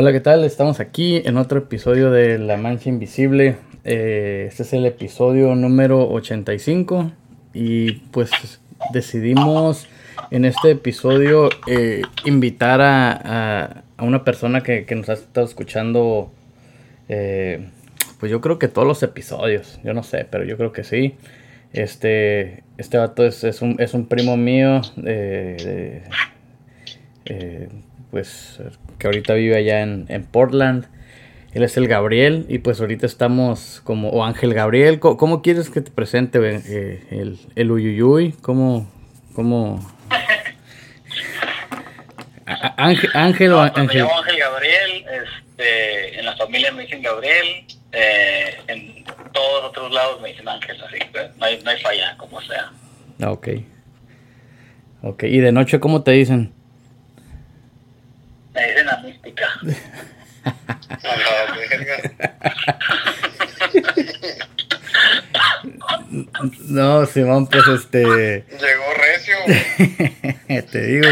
Hola, ¿qué tal? Estamos aquí en otro episodio de La Mancha Invisible. Eh, este es el episodio número 85 y pues decidimos en este episodio eh, invitar a, una persona que, nos ha estado escuchando, eh, pues yo creo que todos los episodios, yo no sé, pero yo creo que sí. Este, este vato es, un, es un primo mío, de, pues que ahorita vive allá en, Portland. Él es el Gabriel y pues ahorita estamos como, o Ángel Gabriel, ¿cómo, quieres que te presente eh, el, el Uyuyuy? ¿Cómo, cómo? Ángel, Ángel o Ángel. Me llamo Ángel Gabriel, este, en la familia me dicen Gabriel, eh, en todos los otros lados me dicen Ángel, así que no hay, no hay falla, como sea. Ok. Ok, ¿y de noche cómo te dicen? Me dicen la mística. no, Simón, pues este. Llegó recio. Te digo.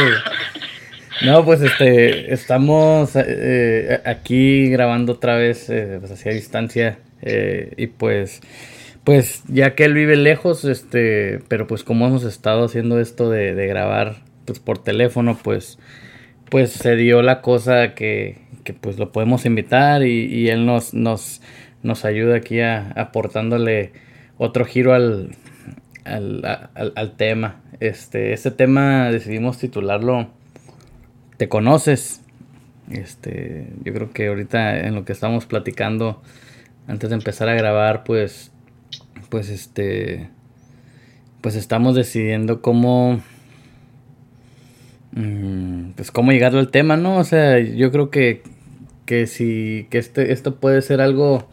No, pues este, estamos eh, aquí grabando otra vez, eh, pues hacia distancia, eh, y pues, pues ya que él vive lejos, este, pero pues como hemos estado haciendo esto de, de grabar, pues por teléfono, pues pues se dio la cosa que, que pues lo podemos invitar y, él nos, nos, nos ayuda aquí a, aportándole otro giro al, al, al, tema. Este, este tema decidimos titularlo ¿Te conoces? Este, yo creo que ahorita en lo que estamos platicando antes de empezar a grabar, pues, pues este, pues estamos decidiendo cómo Mm, pues cómo llegarle al tema, ¿no? O sea, yo creo que, que si, que este, esto puede ser algo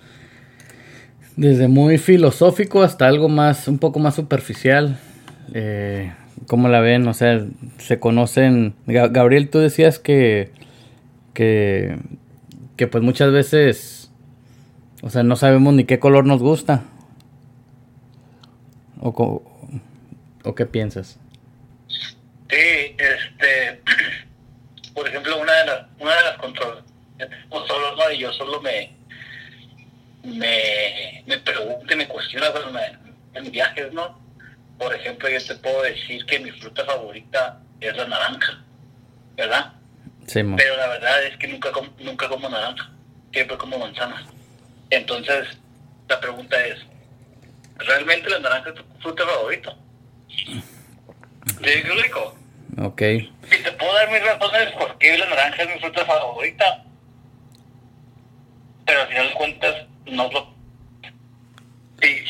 desde muy filosófico hasta algo más, un poco más superficial. Eh, ¿Cómo la ven? O sea, se conocen. Gabriel, tú decías que, que, que pues muchas veces, o sea, no sabemos ni qué color nos gusta. ¿O, o qué piensas? Sí, este, por ejemplo, una de las, una de las controles, solo, ¿no? Y yo solo me, me, me pregunto y me cuestiono en viajes, ¿no? Por ejemplo, yo te puedo decir que mi fruta favorita es la naranja, ¿verdad? Sí, Pero la verdad es que nunca, nunca como naranja, siempre como manzana. Entonces, la pregunta es, ¿realmente la naranja es tu fruta favorita? ¿Le digo Ok. Y te puedo dar mis razones por qué la naranja es mi fruta favorita. Pero al final de cuentas, no lo. Si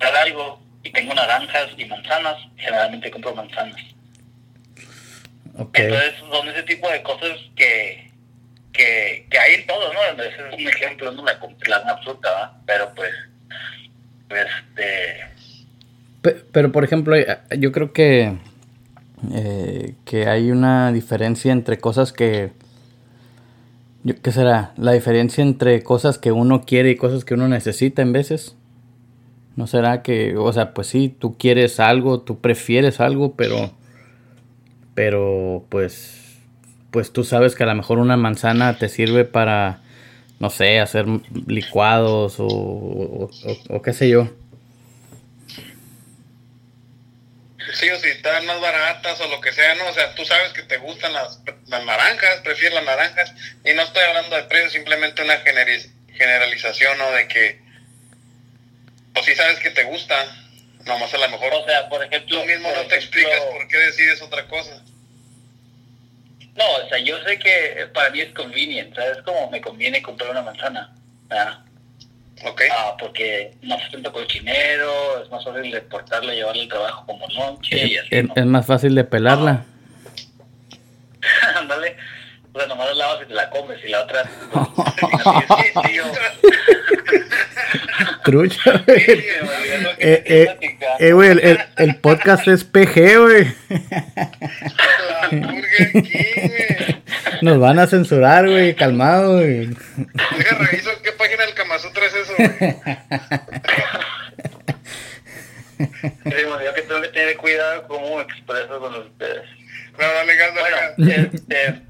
algo y tengo naranjas y manzanas, generalmente compro manzanas. Okay. Entonces son ese tipo de cosas que, que, que hay en todo, ¿no? Ese es un ejemplo, no la, la fruta, ¿verdad? Pero pues, este... Pero, por ejemplo, yo creo que eh, que hay una diferencia entre cosas que... ¿Qué será? La diferencia entre cosas que uno quiere y cosas que uno necesita en veces. ¿No será que, o sea, pues sí, tú quieres algo, tú prefieres algo, pero... Pero pues... Pues tú sabes que a lo mejor una manzana te sirve para, no sé, hacer licuados o, o qué sé yo. Sí o si están más baratas o lo que sea, ¿no? O sea, tú sabes que te gustan las, las naranjas, prefieres las naranjas, y no estoy hablando de precios, simplemente una generalización, ¿no? De que, pues sí sabes que te gusta, nomás a lo mejor. O sea, por ejemplo. Tú mismo no te explicas por qué decides otra cosa. No, o sea, yo sé que para mí es convenient, ¿sabes? Como me conviene comprar una manzana, ¿verdad? Okay. Ah, porque no hace tanto cochinero, es más fácil de portarla, llevarla al trabajo como noche y así. Es, es más fácil de pelarla. Ándale. o sea, nomás la lavas y te la comes y la otra... Trucha, güey. eh, eh, eh, güey, el, el, podcast es PG, güey. Nos van a censurar, güey, calmado, güey. Deja, reviso qué güey. que tengo que tener cuidado cómo me expreso con ustedes. No, dale gas, dale este,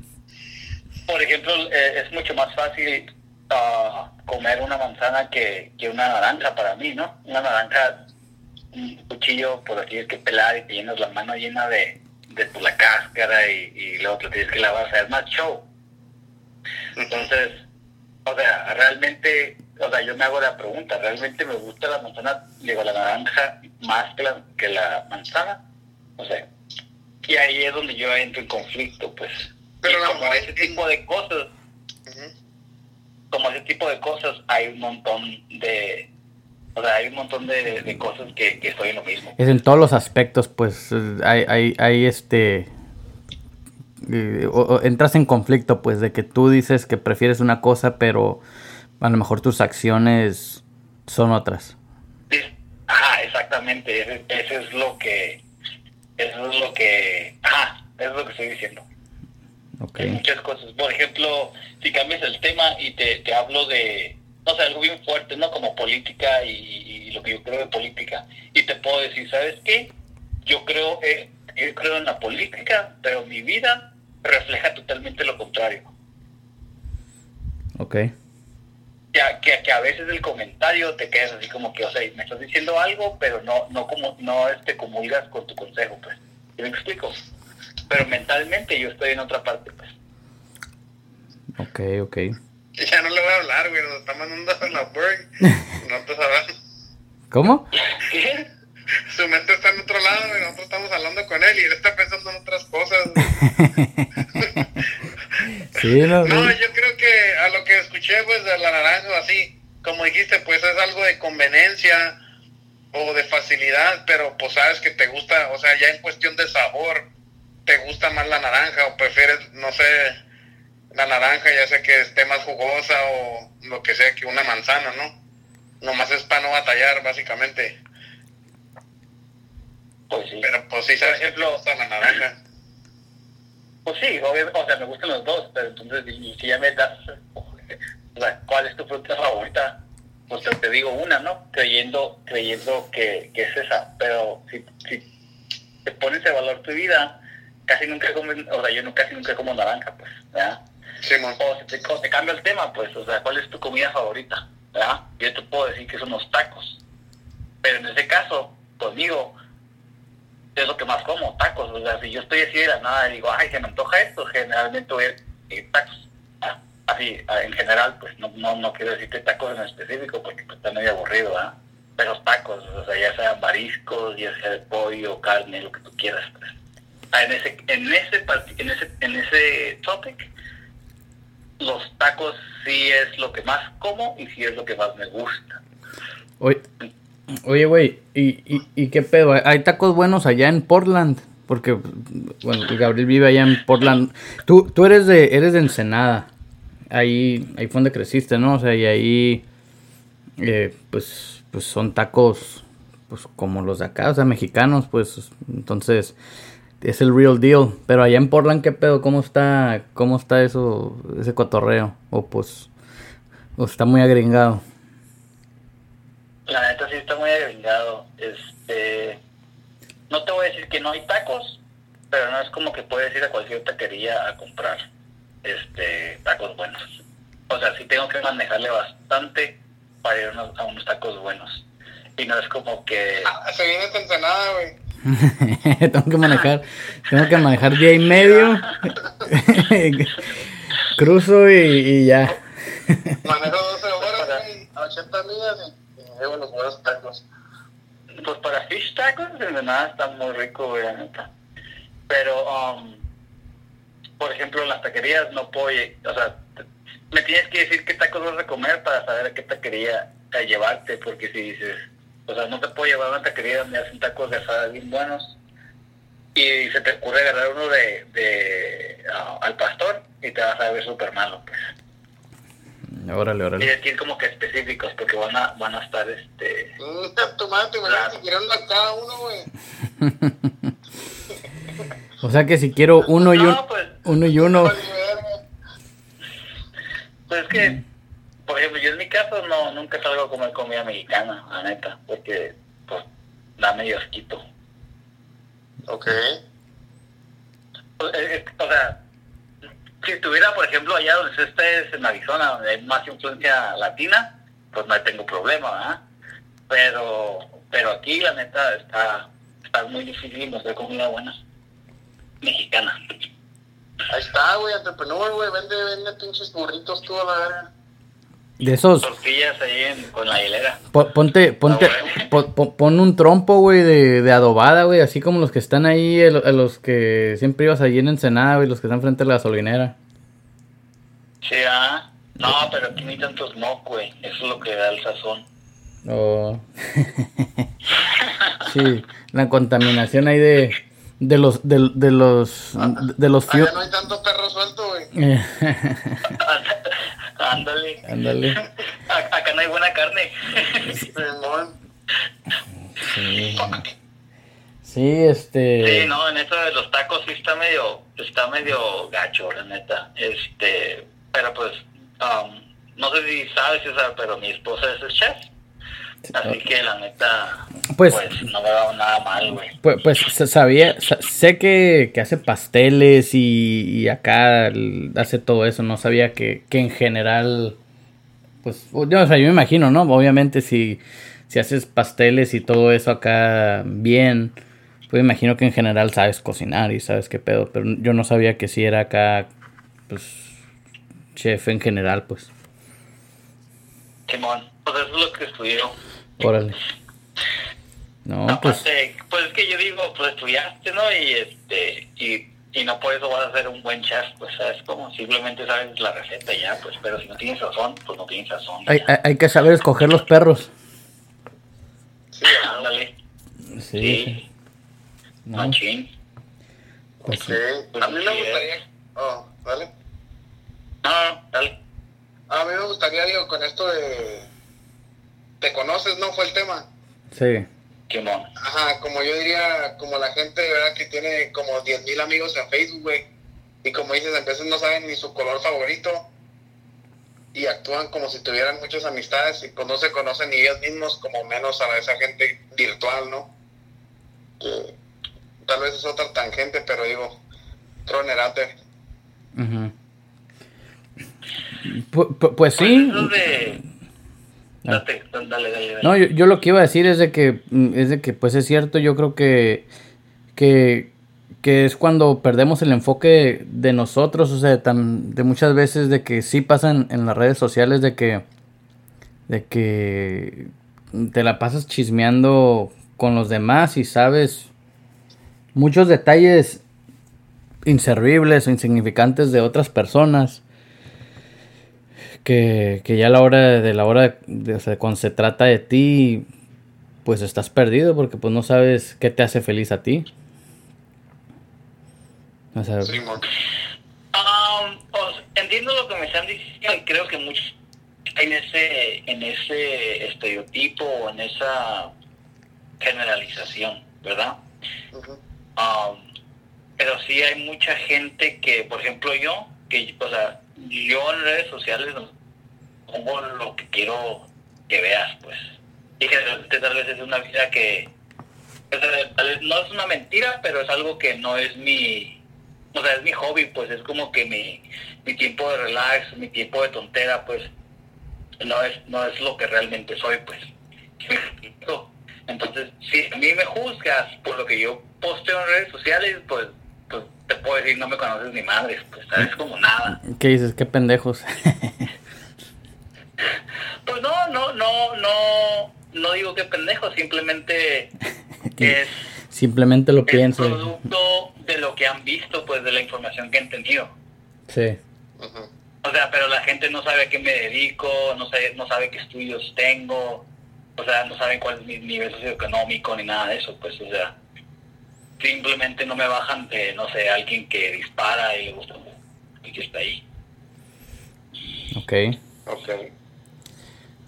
por ejemplo, eh, es mucho más fácil uh, comer una manzana que, que, una naranja para mí, ¿no? Una naranja, un cuchillo, por así es que pelar y te llenas la mano llena de, de la cáscara y, y luego te tienes que lavar, o sea, es más show. Entonces, o sea, realmente, o sea, yo me hago la pregunta, ¿realmente me gusta la manzana, digo, la naranja más que la, que la manzana? O sea, y ahí es donde yo entro en conflicto, pues. Pero como ese tipo de cosas, como ese tipo de cosas, hay un montón de, o sea, hay un montón de, cosas que, que estoy en lo mismo. Es en todos los aspectos, pues, hay, hay, hay este, eh, entras en conflicto, pues, de que tú dices que prefieres una cosa, pero a lo mejor tus acciones son otras. Ajá, exactamente, eso, es lo que, eso es lo que, ajá, eso es lo que estoy diciendo. Hay muchas cosas. Por ejemplo, si cambias el tema y te, te hablo de, no sé, algo bien fuerte, ¿no? Como política y, lo que yo creo de política. Y te puedo decir, ¿sabes qué? Yo creo, eh, yo creo en la política, pero mi vida refleja totalmente lo contrario. Ok. Ya, que, que, a veces el comentario te quedas así como que, o sea, me estás diciendo algo, pero no no como no este comulgas con tu consejo, pues. ¿Yo me explico? pero mentalmente yo estoy en otra parte, pues. Ok, ok. Ya no le voy a hablar, güey, nos está mandando a la. No te sabes. ¿Cómo? ¿Qué? Su mente está en otro lado, y nosotros estamos hablando con él y él está pensando en otras cosas. sí, no, no, yo creo que a lo que escuché, pues, de la naranja, así, como dijiste, pues es algo de conveniencia o de facilidad, pero pues sabes que te gusta, o sea, ya en cuestión de sabor, te gusta más la naranja o prefieres, no sé, la naranja, ya sé que esté más jugosa o lo que sea que una manzana, ¿no? Nomás es para no batallar, básicamente. Pues sí. Pero pues sí, sabes ejemplo, te gusta la naranja. Pues sí, obviamente, o sea, me gustan los dos, pero entonces, si ya me das, ¿cuál es tu fruta favorita? Pues te digo una, ¿no? Creyendo, creyendo que, que es esa, pero si, si te pones a valor tu vida, casi nunca comen, o sea, yo no, casi nunca como naranja, pues, ¿verdad? Sí, o si te, te cambia el tema, pues, o sea, ¿cuál es tu comida favorita? ¿verdad? Yo te puedo decir que son los tacos. Pero en ese caso, conmigo, es lo que más como, tacos. O sea, si yo estoy así de la nada y digo, ay, se me antoja esto, generalmente voy eh, tacos. Así, en general, pues no, no, no quiero decirte tacos en específico porque pues, está medio aburrido, ¿verdad? Pero tacos, o sea, ya sean mariscos, ya sea de pollo, carne, lo que tú quieras, pues en ese, en ese, en ese, en ese topic, los tacos sí es lo que más como y sí es lo que más me gusta. Oye, oye, güey, ¿y, y, qué pedo? ¿Hay tacos buenos allá en Portland? Porque, bueno, Gabriel vive allá en Portland. Tú, tú eres de, eres de Ensenada. Ahí, ahí fue donde creciste, ¿no? O sea, y ahí, eh, pues, pues son tacos, pues como los de acá, o sea, mexicanos, pues, entonces, es el real deal. Pero allá en Portland, ¿qué pedo? ¿Cómo está, cómo está eso, ese cotorreo? O pues, o está muy agringado. La neta sí está muy agringado. Este, no te voy a decir que no hay tacos, pero no es como que puedes ir a cualquier taquería a comprar este tacos buenos. O sea, sí tengo que manejarle bastante para ir a unos, tacos buenos. Y no es como que... Ah, se viene esta ensenada, güey. tengo que manejar, tengo que manejar día y medio. Cruzo y, ya. Manejo 12 horas, a 80 millas y, llevo los buenos tacos. Pues para fish tacos, de nada está muy rico, güey, Pero, um, por ejemplo, en las taquerías no puedo, o sea, me tienes que decir qué tacos vas a comer para saber a qué taquería llevarte, porque si dices, o sea, no te puedo llevar a una taquería donde hacen tacos de asada bien buenos y se te ocurre agarrar uno de, de ah, al pastor y te vas a ver súper malo, pues. Órale, órale. Tienes que ir como que específicos porque van a, van a estar, este... Tomate, claro. si cada uno, güey. o sea que si quiero uno y uno, pues, uno y uno... Pues es que por ejemplo, yo en mi caso no nunca salgo a comer comida mexicana, la neta, porque pues da medio asquito. Ok. Pues, o sea, si estuviera, por ejemplo, allá donde estés en Arizona, donde hay más influencia latina, pues no tengo problema, ¿verdad? Pero, pero aquí, la neta, está, está muy difícil encontrar comida buena mexicana. Ahí está, güey, entrepreneur, güey, vende, vende pinches burritos toda la verga. De esos. Tortillas ahí en, con la hilera. po- ponte, ponte, Ah, po- po- pon un trompo, güey, de, de adobada, güey, así como los que están ahí, el- los que siempre ibas allí en Ensenada, güey, los que están frente a la gasolinera. Sí, ah. No, pero aquí no hay tanto smoke, güey. Eso es lo que da el sazón. Oh. sí, la contaminación ahí de, de los, de, de los, de los Allá fiu- no hay tanto perro suelto, güey. Ándale. Ándale. Acá no hay buena carne. Sí. Sí, este. Sí, no, en eso de los tacos sí está medio, está medio gacho, la neta. Este, pero pues, um, no sé si sabes, César, pero mi esposa es chef. Así que la neta, Pues- pues, no me va nada mal, güey. Pues, pues sa- sabía, sa- sé que, que hace pasteles y, y acá hace todo eso, no sabía que, que en general, pues, yo, o sea, yo me imagino, ¿no? Obviamente si, si haces pasteles y todo eso acá bien, pues me imagino que en general sabes cocinar y sabes qué pedo, pero yo no sabía que si era acá, pues, chef en general, pues, Simón, pues eso es lo que estudió. Órale. No, pues, Aparte, pues es que yo digo, pues estudiaste, ¿no? Y este, y, y no por eso vas a ser un buen chef, pues sabes como simplemente sabes la receta ya, pues, pero si no tienes razón, pues no tienes razón. hay, hay, hay que saber escoger los perros. Sí, Ándale, Sí, sí, no, machín. pues, sí. A mí me gustaría. Oh, ¿vale? No, no, dale. A mí me gustaría, digo, con esto de. ¿Te conoces, no? Fue el tema. sí. Simón. Ajá, como yo diría, como la gente, ¿verdad? Que tiene como 10.000 amigos en Facebook, güey. Y como dices, a veces no saben ni su color favorito. Y actúan como si tuvieran muchas amistades y pues no se conocen ni ellos mismos, como menos a esa gente virtual, ¿no? Que tal vez es otra tangente, pero digo, tronerate. Pu- Pues sí. Pues eso de... Ah. Date, dale, dale, dale. No, yo, yo lo que iba a decir es de que mm, es de que pues es cierto, yo creo que que, que es cuando perdemos el enfoque de nosotros, o sea, tan, de muchas veces de que sí pasan en las redes sociales de que de que te la pasas chismeando con los demás y sabes muchos detalles inservibles o insignificantes de otras personas que, que ya a la hora de la hora de, o sea, cuando se trata de ti pues estás perdido porque pues no sabes qué te hace feliz a ti o sea, Simón. Um, pues, entiendo lo que me están diciendo y creo que muchos en ese, en ese estereotipo o en esa generalización, ¿verdad? Um, pero sí hay mucha gente que, por ejemplo, yo, que, o sea, yo en redes sociales pongo lo que quiero que veas, pues. Y que realmente tal vez es una vida que, tal vez no es una mentira, pero es algo que no es mi, o sea, es mi hobby, pues es como que mi, mi tiempo de relax, mi tiempo de tontera, pues no es, no es lo que realmente soy, pues. Entonces, si a mí me juzgas por lo que yo posteo en redes sociales, pues te puedo decir, no me conoces ni madres, pues sabes como nada. ¿qué dices? qué pendejos Pues no, no, no, no, no digo que pendejo, simplemente es, simplemente lo es pienso producto de lo que han visto, pues de la información que han tenido. sí. O sea, pero la gente no sabe a qué me dedico, no sabe, no sabe qué estudios tengo, o sea, no saben cuál es mi nivel socioeconómico ni nada de eso, pues, o sea, simplemente no me bajan de, no sé, alguien que dispara y le gusta y que está ahí. ok Ok.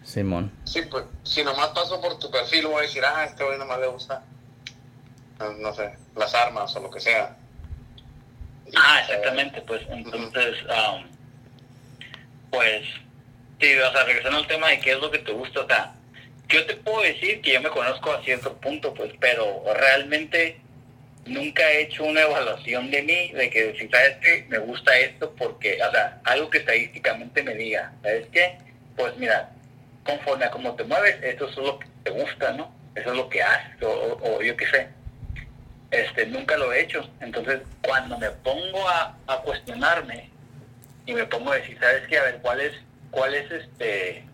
Simón Sí, pues, si nomás paso por tu perfil, voy a decir, ah, este güey nomás le gusta, no, sé, las armas o lo que sea. Y, Ah, eh, exactamente, pues, entonces, am, pues, sí, o sea, regresando al tema de qué es lo que te gusta, o sea, yo te puedo decir que yo me conozco a cierto punto, pues, pero realmente nunca he hecho una evaluación de mí, de que si sabes que me gusta esto, porque, o sea, algo que estadísticamente me diga, ¿sabes qué? Pues mira, conforme a cómo te mueves, eso es lo que te gusta, ¿no? Eso es lo que haces, o, yo qué sé. Este, nunca lo he hecho. Entonces, cuando me pongo a, a cuestionarme y me pongo a decir, ¿sabes qué? A ver, ¿cuál es, cuál es este,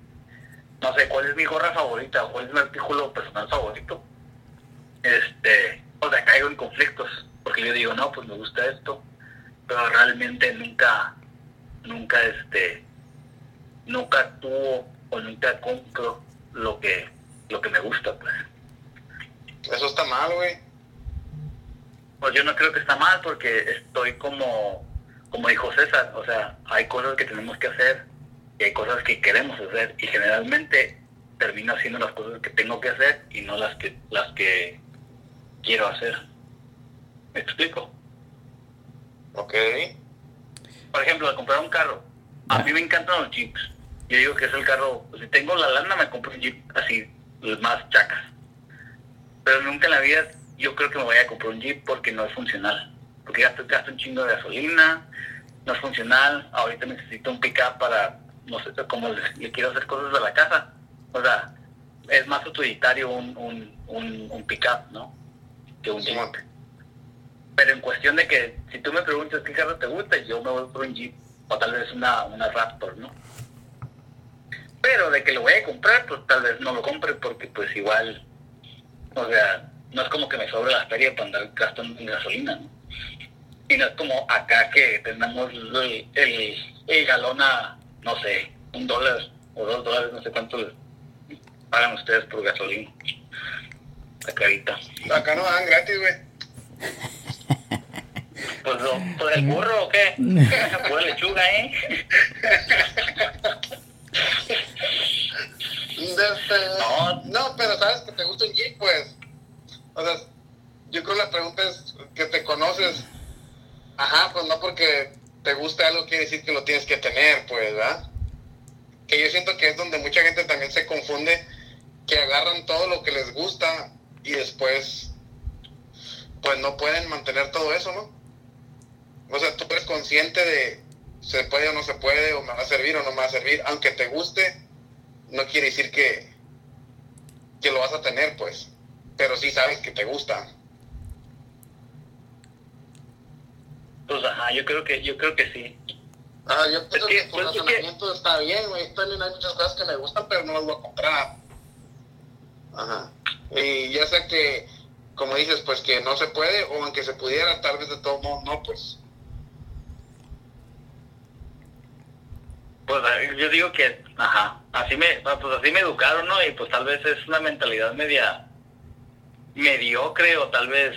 no sé, cuál es mi gorra favorita, cuál es mi artículo personal favorito? Este, o sea, caigo en conflictos, porque yo digo, no, pues me gusta esto, pero realmente nunca, nunca, este, nunca actúo o nunca compro lo que, lo que me gusta, pues. Eso está mal, güey. Pues yo no creo que está mal porque estoy como, como dijo César, o sea, hay cosas que tenemos que hacer y hay cosas que queremos hacer y generalmente termino haciendo las cosas que tengo que hacer y no las que, las que quiero hacer. ¿Me explico? Ok. Por ejemplo, al comprar un carro, a mí me encantan los jeeps. Yo digo que es el carro, si tengo la lana me compro un jeep así, más chacas. Pero nunca en la vida yo creo que me voy a comprar un jeep porque no es funcional. Porque gasto, gasto un chingo de gasolina, no es funcional. Ahorita necesito un pickup para, no sé, como le, quiero hacer cosas de la casa. O sea, es más utilitario un, un, un, un pickup, ¿no? Que un. Pero en cuestión de que si tú me preguntas qué carro te gusta, yo me voy por un Jeep o tal vez una, una Raptor, ¿no? Pero de que lo voy a comprar, pues tal vez no lo compre porque pues igual, o sea, no es como que me sobre la feria para andar gastando en gasolina, ¿no? Y no es como acá que tenemos el, el, galón a, no sé, un dólar o dos dólares, no sé cuánto pagan ustedes por gasolina. Acá no dan gratis, güey. Pues, ¿Por el burro o qué? Pura lechuga, ¿eh? no. no, pero sabes que te gusta un Jeep, pues. O sea, yo creo que la pregunta es que te conoces. Ajá, pues no porque te guste algo quiere decir que lo tienes que tener, pues, ¿verdad? Que yo siento que es donde mucha gente también se confunde, que agarran todo lo que les gusta y después pues no pueden mantener todo eso, ¿no? O sea, tú eres consciente de se puede o no se puede, o me va a servir o no me va a servir, aunque te guste, no quiere decir que, que lo vas a tener, pues, pero sí sabes que te gusta. Pues ajá, yo creo que, yo creo que sí. Ah, yo creo que, tu pues, razonamiento está bien, güey. También hay muchas cosas que me gustan, pero no las voy a comprar. Ajá. Y ya sea que, como dices, pues que no se puede, o aunque se pudiera, tal vez de todo modo no, pues. Pues yo digo que, ajá, así me, pues así me educaron, ¿no? Y pues tal vez es una mentalidad media mediocre o tal vez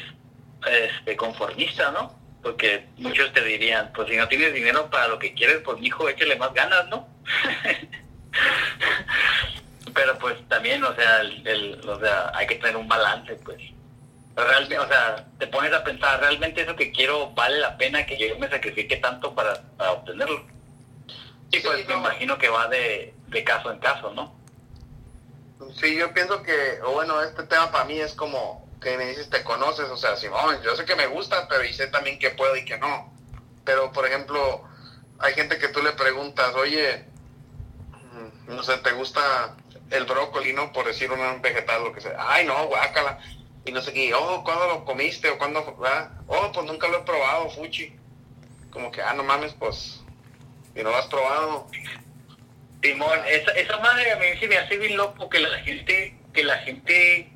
este conformista, ¿no? Porque muchos te dirían, pues si no tienes dinero para lo que quieres, pues hijo, échale más ganas, ¿no? pero pues también, o sea, el, o sea, hay que tener un balance, pues. Realmente, o sea, te pones a pensar, ¿realmente eso que quiero vale la pena que yo me sacrifique tanto para, obtenerlo? Y pues me imagino que va de, caso en caso, ¿no? Sí, yo pienso que, bueno, este tema para mí es como que me dices, te conoces, o sea, Simón, yo sé que me gusta, pero y sé también que puedo y que no. Pero, por ejemplo, hay gente que tú le preguntas, oye, mm, no sé, ¿te gusta el brócoli, ¿no? Por decir un vegetal, lo que sea. Ay, no, guácala. Y no sé qué, oh, ¿cuándo lo comiste? ¿O cuándo? ¿verdad? Oh, pues nunca lo he probado, fuchi. Como que, ah, no mames, pues, y no lo has probado. Timón, esa, esa madre a mí sí me hace bien loco que la gente, que la gente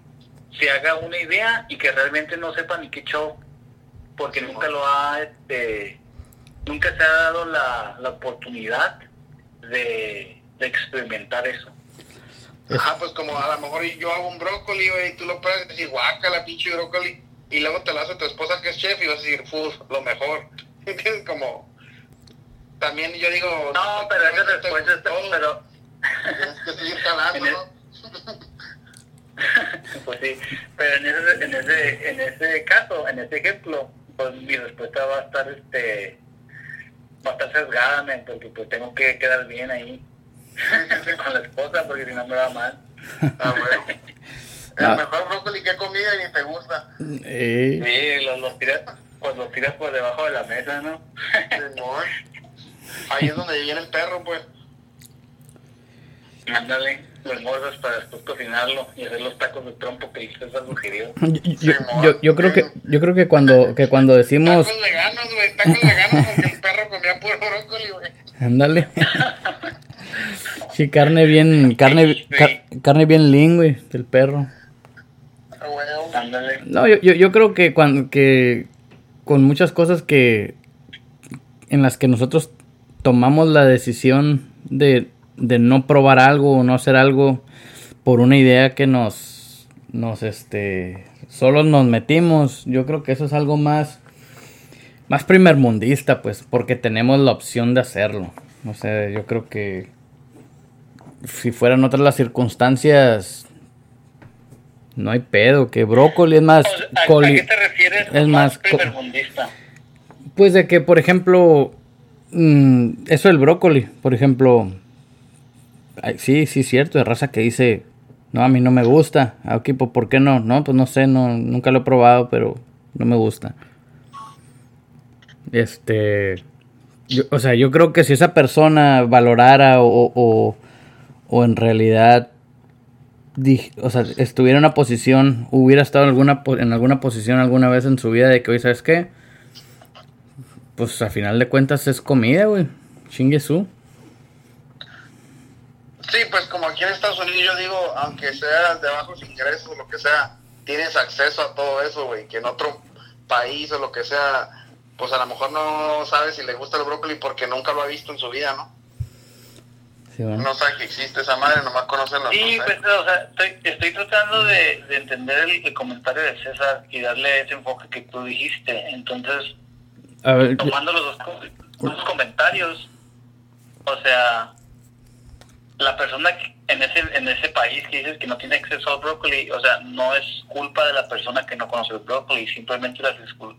se haga una idea y que realmente no sepa ni qué show. Porque nunca lo ha, este, nunca se ha dado la, la oportunidad de, de experimentar eso. Ajá, pues como a lo mejor yo hago un brócoli, güey, y tú lo puedes decir, guaca la pinche brócoli, y luego te lo hace tu esposa que es chef y vas a decir, uf, lo mejor. ¿Entiendes? Como, también yo digo... No, pero eso después, pero... Tienes que seguir calando, ¿no? pues sí, pero en ese, en ese, en ese caso, en ese ejemplo, pues mi respuesta va a estar, este, va a estar sesgada, porque pues tengo que quedar bien ahí. Con la esposa porque si no me va mal. Ah, bueno. El mejor brócoli que he comido y ni te gusta. Eh. Sí, los, los tiras, pues los tiras por debajo de la mesa, ¿no? Ahí es donde viene el perro, pues. Ándale, los mordas para después cocinarlo y hacer los tacos de trompo que hiciste al sugerido. Yo, yo, yo, creo que yo creo que cuando que cuando decimos tacos veganos, güey, tacos veganos porque el perro comía puro brócoli, güey. Ándale. Sí, carne bien carne carne bien lean, güey, del perro. Ándale. No, yo, yo, yo creo que cuando que con muchas cosas que en las que nosotros tomamos la decisión de de no probar algo o no hacer algo por una idea que nos, nos, este, solo nos metimos. Yo creo que eso es algo más, más primermundista, pues, porque tenemos la opción de hacerlo. No sé, yo creo que si fueran otras las circunstancias, no hay pedo, que brócoli es más... ¿A, qué te refieres es más? Pues de que, por ejemplo, mm, eso del brócoli, por ejemplo, sí, sí, cierto, de raza que dice, no, a mí no me gusta. Ah, ok, pues ¿por qué no? No, pues no sé, no, nunca lo he probado, pero no me gusta. Este, o sea, yo creo que si esa persona valorara o, o, en realidad, o sea, estuviera en una posición, hubiera estado en alguna, en alguna posición alguna vez en su vida de que, oye, ¿sabes qué? Pues a final de cuentas es comida, güey. Chingue su. Sí, pues como aquí en Estados Unidos yo digo, aunque seas de bajos ingresos, o lo que sea, tienes acceso a todo eso, güey, que en otro país o lo que sea, pues a lo mejor no sabe si le gusta el brócoli porque nunca lo ha visto en su vida, ¿no? Sí, bueno. No sabe que existe esa madre, nomás conocen los Sí, pues, o sea, estoy, estoy tratando de, de entender el, comentario de César y darle ese enfoque que tú dijiste. Entonces, tomando los dos, los comentarios, o sea, la persona en ese en ese país que dices que no tiene acceso al brócoli, o sea, no es culpa de la persona que no conoce el brócoli, simplemente las,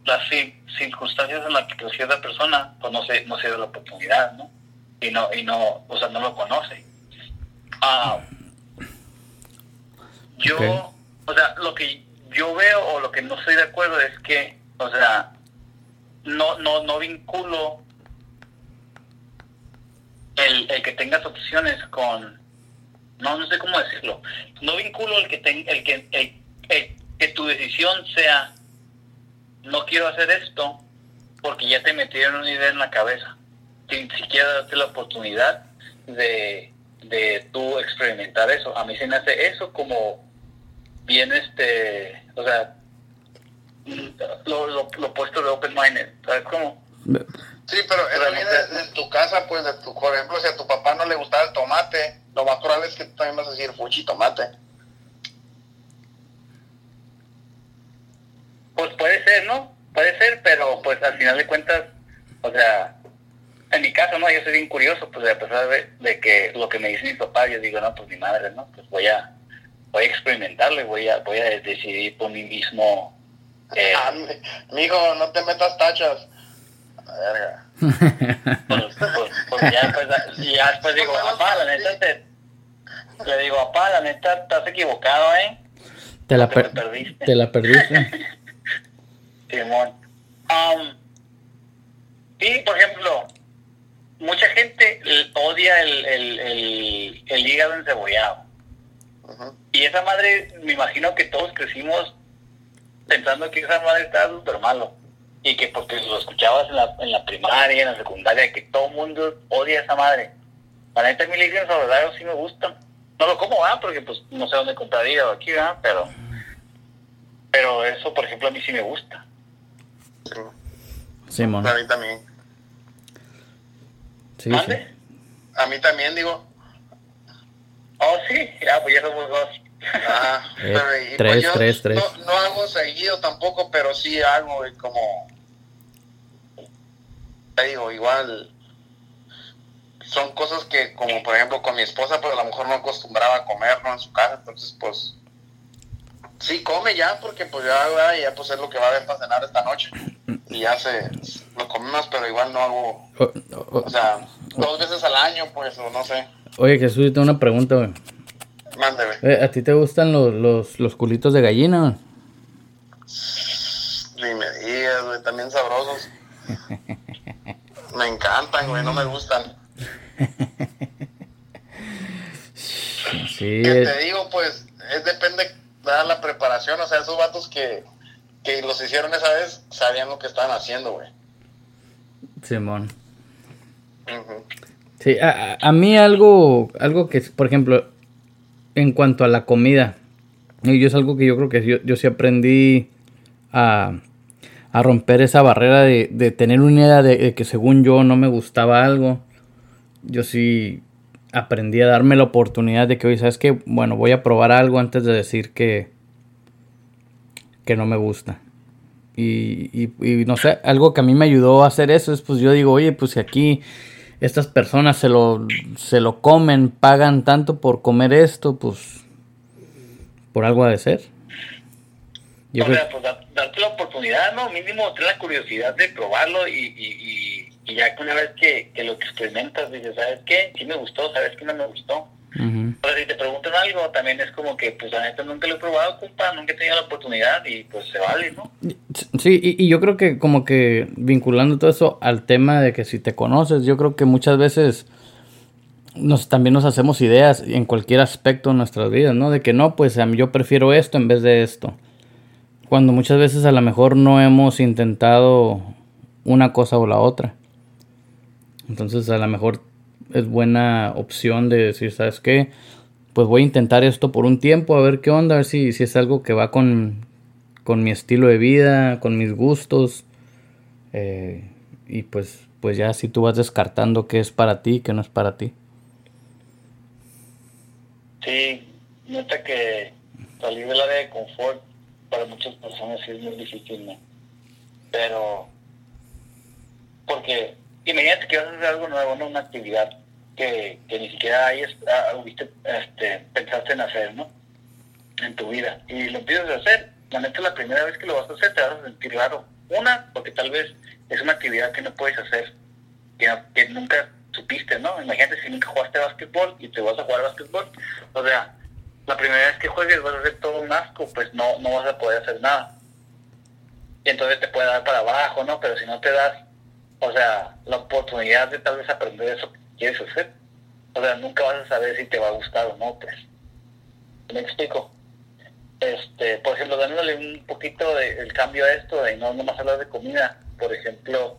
las circunstancias en las que creció la persona, pues no se, no se dio la oportunidad, ¿no? Y no, y no, o sea, no lo conoce. Ah, yo, o sea, lo que yo veo o lo que no estoy de acuerdo es que, o sea, no, no, no vinculo el, el que tengas opciones con, no, no sé cómo decirlo, no vinculo el que, el, que, el, que tu decisión sea, no quiero hacer esto, porque ya te metieron una idea en la cabeza, sin siquiera darte la oportunidad de, de tú experimentar eso. A mí se me hace eso como bien, este, o sea, lo, lo, lo opuesto de open minded, ¿sabes cómo? Sí, pero eso viene de, tu casa, pues, de tu, por ejemplo, si a tu papá no le gustaba el tomate, lo más probable es que tú también vas a decir fuchi tomate. Pues puede ser, ¿no? Puede ser, pero pues al final de cuentas, o sea, en mi caso, ¿no? Yo soy bien curioso, pues a pesar de, que lo que me dice mi papá, yo digo, no, pues mi madre, ¿no? Pues voy a, voy a experimentarlo y voy a, voy a decidir por mí mismo. Eh, ah, mi hijo, no te metas tachas verga. pues, pues, pues, ya después, ya después digo, papá, la neta te, le digo, papá, la neta estás equivocado, ¿eh? Te la, per perdiste. Te la perdiste. Simón. Um, y, por ejemplo, mucha gente odia el, el, el, el hígado encebollado. Y esa madre, me imagino que todos crecimos pensando que esa madre estaba súper malo y que porque lo escuchabas en la, en la primaria, en la secundaria, que todo el mundo odia a esa madre. La neta, mí le verdad, sí me gusta. No lo como, ¿verdad? Porque pues no sé dónde compraría o aquí, ¿verdad? Pero, pero eso, por ejemplo, a mí sí me gusta. Sí, mono. A mí también. Sí, sí. A mí también, digo. Oh, sí, ya, pues ya somos dos. Ah, eh, tres, pues tres, tres. No, hago seguido tampoco, pero sí hago como. Te digo, igual. Son cosas que, como por ejemplo con mi esposa, pues a lo mejor no acostumbraba a comer ¿no? en su casa, entonces pues. Sí, come ya, porque pues ya, ya pues es lo que va a haber para cenar esta noche. Y ya se. Lo comemos, pero igual no hago. O sea, dos veces al año, pues, o no sé. Oye, Jesús, tengo una pregunta, güey. Mándeme. Eh, ¿A ti te gustan los, los, los culitos de gallina? Ni me digas, güey, también sabrosos. me encantan, güey, no me gustan. Sí. Que eh, te digo, pues, es depende la preparación, o sea, esos vatos que, que los hicieron esa vez sabían lo que estaban haciendo, güey. Simón. Sí, a, mí algo, algo que, por ejemplo, en cuanto a la comida, y yo es algo que yo creo que yo, yo sí aprendí a, a romper esa barrera de, de tener una idea de, de que según yo no me gustaba algo. Yo sí aprendí a darme la oportunidad de que, oye, ¿sabes qué? Bueno, voy a probar algo antes de decir que, que no me gusta. Y, y, y no sé, algo que a mí me ayudó a hacer eso es, pues yo digo, oye, pues si aquí estas personas se lo, se lo comen, pagan tanto por comer esto, pues por algo ha de ser. Yo o creo- sea, pues da- darte la oportunidad, ¿no? Mínimo tener la curiosidad de probarlo y, y, y, ya que una vez que, que lo experimentas, dices, ¿sabes qué? Sí me gustó, ¿sabes qué no me gustó? Ujú. Pero si te preguntan algo, también es como que, pues la neta nunca lo he probado, compa, nunca he tenido la oportunidad y pues se vale, ¿no? Sí, y, y yo creo que como que vinculando todo eso al tema de que si te conoces, yo creo que muchas veces nos también nos hacemos ideas en cualquier aspecto de nuestras vidas, ¿no? De que no, pues yo prefiero esto en vez de esto. Cuando muchas veces a lo mejor no hemos intentado una cosa o la otra. Entonces a lo mejor es buena opción de decir, ¿sabes qué? Pues voy a intentar esto por un tiempo, a ver qué onda, a ver si, si es algo que va con, con mi estilo de vida, con mis gustos. eh, y pues, pues ya si tú vas descartando qué es para ti y qué no es para ti. Sí, neta que salir del área de confort para muchas personas es muy difícil, ¿no? Pero, porque imagínate que vas a hacer algo nuevo, ¿no? Una actividad que, que ni siquiera hayas, ah, viste, este, pensaste en hacer, ¿no? En tu vida. Y lo empiezas a hacer. La neta, la primera vez que lo vas a hacer te vas a sentir raro. Una, porque tal vez es una actividad que no puedes hacer, que, que nunca supiste, ¿no? Imagínate si nunca jugaste básquetbol y te vas a jugar básquetbol. O sea, la primera vez que juegues vas a hacer todo un asco, pues no, no vas a poder hacer nada. Y entonces te puede dar para abajo, ¿no? Pero si no te das, o sea, la oportunidad de tal vez aprender eso que quieres hacer, o sea, nunca vas a saber si te va a gustar o no, pues. ¿Me explico? Este, por ejemplo, dándole un poquito de, el cambio a esto, de no nomás hablar de comida, por ejemplo,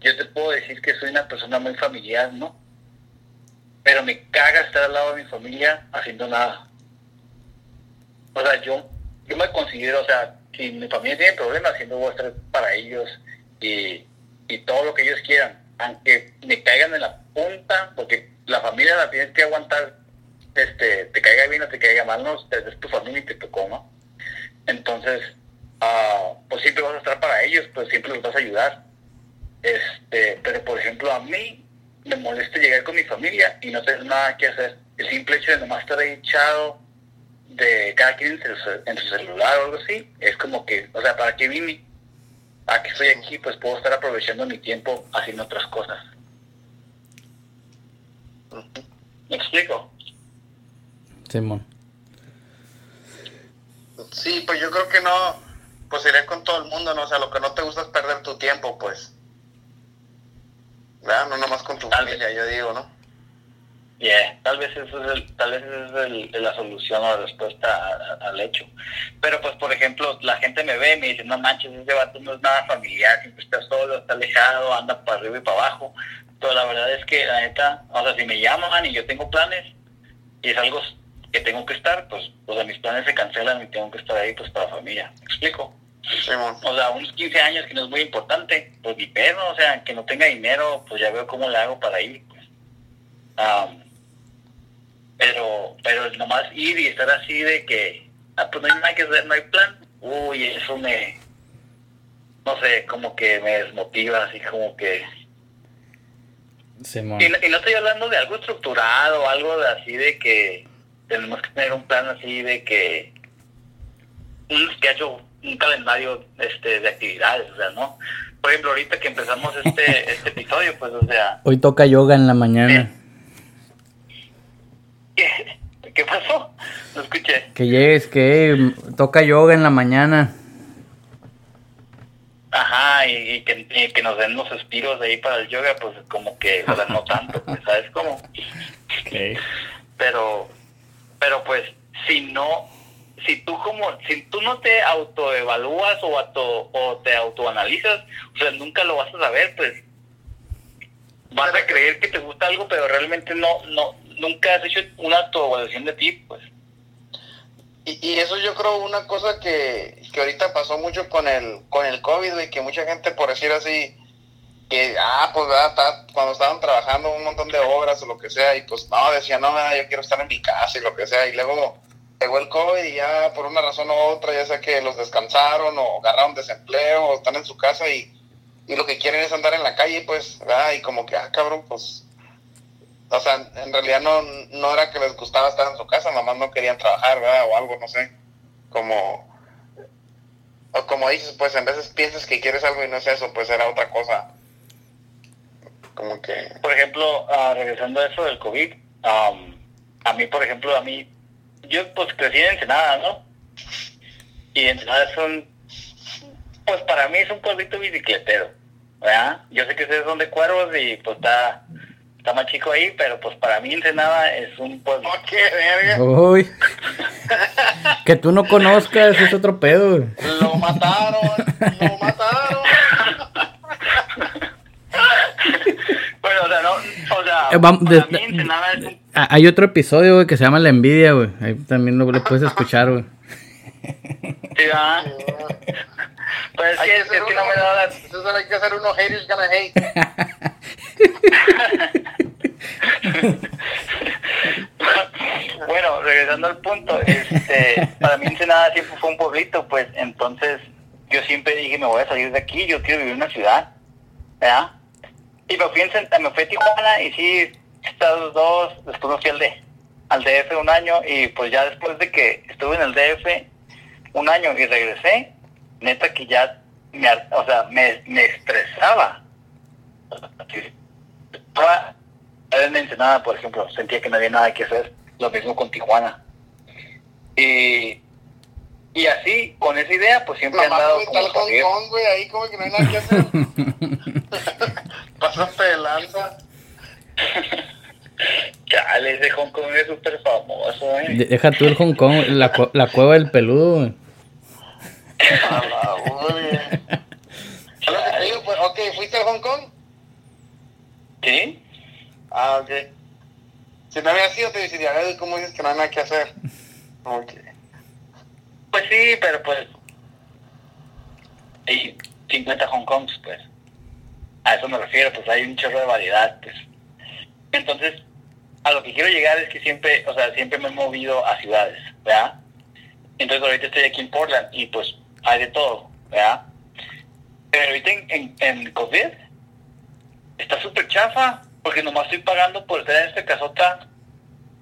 yo te puedo decir que soy una persona muy familiar, ¿no? Pero me caga estar al lado de mi familia haciendo nada. O sea, yo, yo me considero, o sea, si mi familia tiene problemas, siempre voy a estar para ellos y, y todo lo que ellos quieran, aunque me caigan en la punta, porque la familia la tienes que aguantar, este, te caiga bien o te caiga mal, no, es tu familia y te tocó, ¿no? Entonces, ah, pues siempre vas a estar para ellos, pues siempre los vas a ayudar. Este, pero por ejemplo a mí me molesta llegar con mi familia y no tener nada que hacer. El simple hecho de nomás estar echado de cada quien en su, en su celular o algo así, es como que, o sea, ¿para qué vine? A que estoy aquí, pues puedo estar aprovechando mi tiempo haciendo otras cosas. ¿Me explico? Simón. Sí, pues yo creo que no, pues iré con todo el mundo, ¿no? O sea, lo que no te gusta es perder tu tiempo, pues. ¿Verdad? No nomás con tu familia, yo digo, ¿no? Yeah, tal vez eso es, el, tal vez esa es el- la solución o la respuesta a- a- al hecho. Pero pues, por ejemplo, la gente me ve y me dice, no manches, ese vato no es nada familiar, siempre está solo, está alejado, anda para arriba y para abajo. Pero la verdad es que, la neta, o sea, si me llaman y yo tengo planes y es algo que tengo que estar, pues, o sea, mis planes se cancelan y tengo que estar ahí, pues, para la familia. ¿Me explico? Simón. O sea, unos 15 años que no es muy importante, pues mi pedo, o sea, que no tenga dinero, pues ya veo cómo le hago para ir. Pues. Am, pero, pero nomás ir y estar así de que, ah, pues no hay nada que hacer, no hay plan. Uy, eso me, no sé, como que me desmotiva, así como que... Y, no- y no estoy hablando de algo estructurado, algo de así de que tenemos que tener un plan así de que un schedule, un calendario este de actividades, o sea, ¿no? Por ejemplo, ahorita que empezamos este este episodio, pues, o sea, Hoy toca yoga en la mañana. ¿Qué, qué pasó? escuché. Que llegues, que toca yoga en la mañana. Ajá, y, y que, y que nos den los espiros de ahí para el yoga, pues como que, o sea, no tanto, pues, ¿sabes cómo? Pero, pero pues, si no, si tú como, si tú no te autoevalúas o, auto, o te autoanalizas, o sea, nunca lo vas a saber, pues, vas a creer que te gusta algo, pero realmente no, no, nunca has hecho una autoevaluación de ti, pues. Y, y eso yo creo una cosa que, que ahorita pasó mucho con el con el COVID, güey, que mucha gente, por decir así, que, ah, pues. Está- cuando estaban trabajando un montón de obras o lo que sea, y pues, no, decían, no, nada, yo quiero estar en mi casa y lo que sea, y luego llegó el COVID y ya por una razón u otra, ya sea que los descansaron o agarraron desempleo o están en su casa y, y lo que quieren es andar en la calle, pues, ¿verdad? Y como que, ah, cabrón, pues, o sea, en realidad no, no era que les gustaba estar en su casa, nomás no querían trabajar, ¿verdad? O algo, no sé. Como, o como dices, pues en veces piensas que quieres algo y no es eso, pues era otra cosa. Como que, Por ejemplo, ah, regresando a eso del COVID, am, a mí, por ejemplo, a mí, yo pues crecí en Ensenada, ¿no? Y Ensenada es un, pues para mí es un pueblito bicicletero, ¿verdad? Yo sé que ustedes son de Cuervos y pues está, está más chico ahí, pero pues para mí Ensenada es un pueblo. oh, qué verga, Uy. Que tú no conozcas, es otro pedo. güey. lo mataron, lo mataron. Bueno, o sea, no, o sea, Eh, vamos, para de- mí Ensenada es un... Hay otro episodio, güey, que se llama La Envidia, güey. Ahí también lo, lo puedes escuchar, güey. Sí, ¿verdad? Pues es Hay que, es que no me da la... entonces hay que hacer uno haters gonna hate. bueno, regresando al punto, este, para mí Ensenada siempre fue un pueblito, pues entonces yo siempre dije, me voy a salir de aquí, yo quiero vivir en una ciudad, ¿verdad? Y me fui, en, me fui a Tijuana y sí, estados dos, después me fui al, D, al DF un año y pues ya después de que estuve en el DF un año y regresé, neta que ya, me, o sea, me, me estresaba. Estaba en Ensenada, por ejemplo, sentía que no había nada que hacer. Lo mismo con Tijuana. Y, y así, con esa idea, pues siempre andado güey, está como el Hong güey, ahí como que no hay nada que hacer. Pásate de lanza. Chale, ese Hong Kong es súper famoso, ¿eh? De- Deja tú el Hong Kong, la, cu- la cueva del peludo, güey. A la güey. Es lo que te digo, pues, ok, ¿fuiste a Hong Kong? ¿Sí? Ah, ok. Si no había sido, te diría, "Ay, ¿cómo dices que no hay nada que hacer? Ok. Pues sí, pero pues... Hay 50 Hong Kongs, pues. A eso me refiero, pues hay un chorro de variedad, pues. Entonces, a lo que quiero llegar es que siempre, o sea, siempre me he movido a ciudades, ¿verdad? Entonces ahorita estoy aquí en Portland y pues hay de todo, ¿verdad? Pero ahorita en, en, COVID está súper chafa porque nomás estoy pagando por en esta casota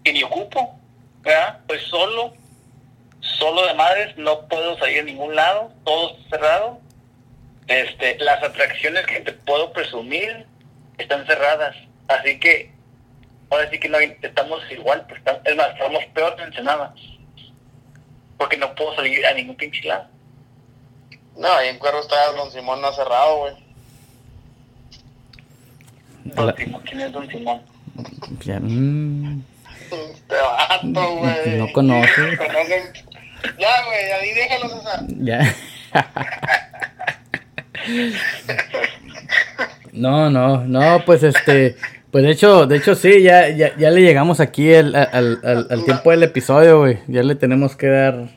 que ni ocupo, ¿verdad? Pues solo, solo de madres, no puedo salir a ningún lado, todo cerrado. Este, las atracciones que te puedo presumir están cerradas, así que ahora sí que no estamos igual, pues, es más, estamos peor Ensenada, porque no puedo salir a ningún pinche lado. No, ahí en Cuervo está Don Simón no cerrado, güey. Don La- Simón, ¿Quién es Don Simón? Ya, mm, Este vato, güey. No conoce. Conocen- Ya, güey, ahí déjalo, César. ya. No, no, no, pues este, pues de hecho, de hecho sí, ya, ya, ya le llegamos aquí al, al, al, al tiempo del episodio, güey. Ya le tenemos que dar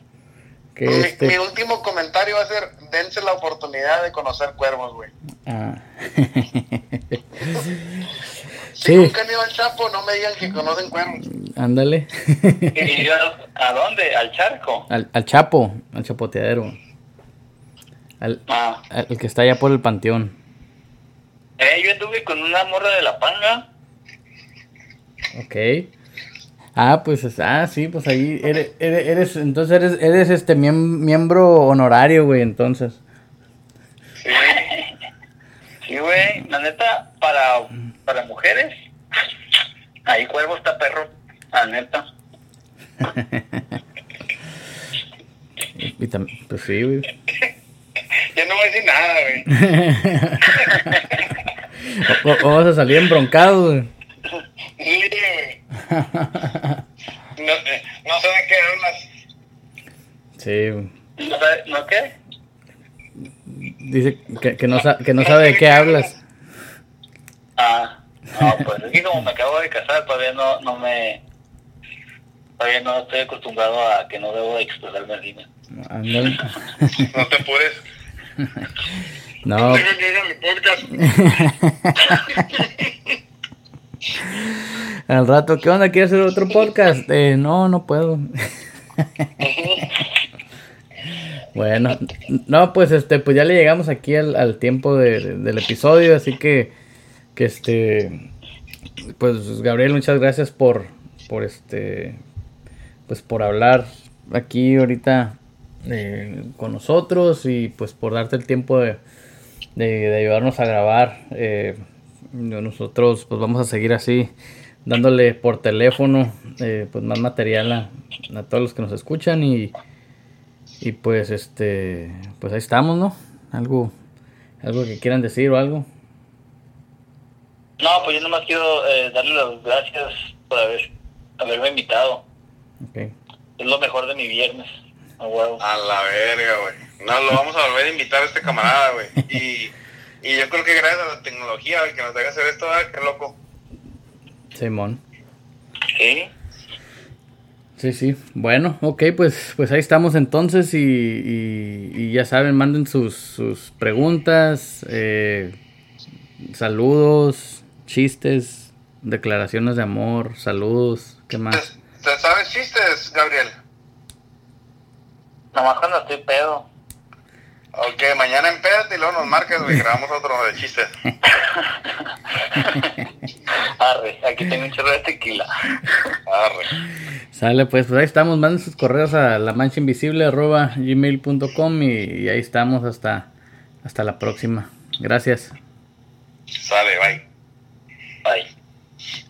que Mi, mi este. último comentario va a ser, dense la oportunidad de conocer cuervos, güey. ah. Si Sí. nunca han ido al Chapo, no me digan que conocen cuervos. Ándale. ¿Y a, a dónde? ¿Al charco? al, al Chapo, al chapoteadero. Al, Ah. al que está allá por el panteón. Eh, yo anduve con una morra de la panga. Ok. Ah, pues, es- ah, sí, pues ahí eres, eres, eres- entonces eres, eres este miem- miembro honorario, güey, entonces. Sí. Sí, güey. La neta, para, para mujeres, ahí cuervo está perro. La neta. Y también, pues sí, güey. ya no voy a decir nada, güey. vamos a salir embroncados, güey. No, eh, no sé de qué hablas. Sí. ¿No, sabe, ¿No qué? Dice que, que, no, que no sabe de qué hablas. Ah, no, pues es que como me acabo de casar, todavía no, no me... Todavía no estoy acostumbrado a que no debo expresarme así. ¿no? No te apures. No. Tengo que ir a mi podcast. Al rato, ¿qué onda? ¿Quieres hacer otro podcast? Eh, no, no puedo. bueno, no, pues este, pues ya le llegamos aquí al, al tiempo de, de- del episodio, así que, que este, pues Gabriel, muchas gracias por, por este, pues por hablar aquí ahorita eh, con nosotros y pues por darte el tiempo de, de, de ayudarnos a grabar. eh, nosotros pues vamos a seguir así dándole por teléfono eh, pues más material a, a todos los que nos escuchan y, y pues este pues ahí estamos, ¿no? Algo algo que quieran decir o algo. No, pues yo nomás quiero eh, darle las gracias por haber, haberme invitado. Es lo mejor de mi viernes. A huevo. A la verga, güey. No, lo vamos a volver a invitar a este camarada, güey. Y, y yo creo que gracias a la tecnología, que nos deja hacer esto, ¿verdad? qué loco. Simón. ¿Sí? Sí, sí. Bueno, ok, pues, pues ahí estamos entonces y, y- y ya saben, manden sus, sus preguntas, eh, saludos, chistes, declaraciones de amor, saludos, ¿qué más? ¿Te, te sabes chistes, Gabriel? Nomás cuando estoy pedo. Ok, mañana empédate y luego nos marcas, güey, grabamos otro de chistes. Arre, aquí tengo un chorro de tequila. Arre. Sale, pues, pues ahí estamos, manden sus correos a la mancha invisible arroba gmail.com y, y ahí estamos hasta, hasta la próxima. Gracias. Sale, bye.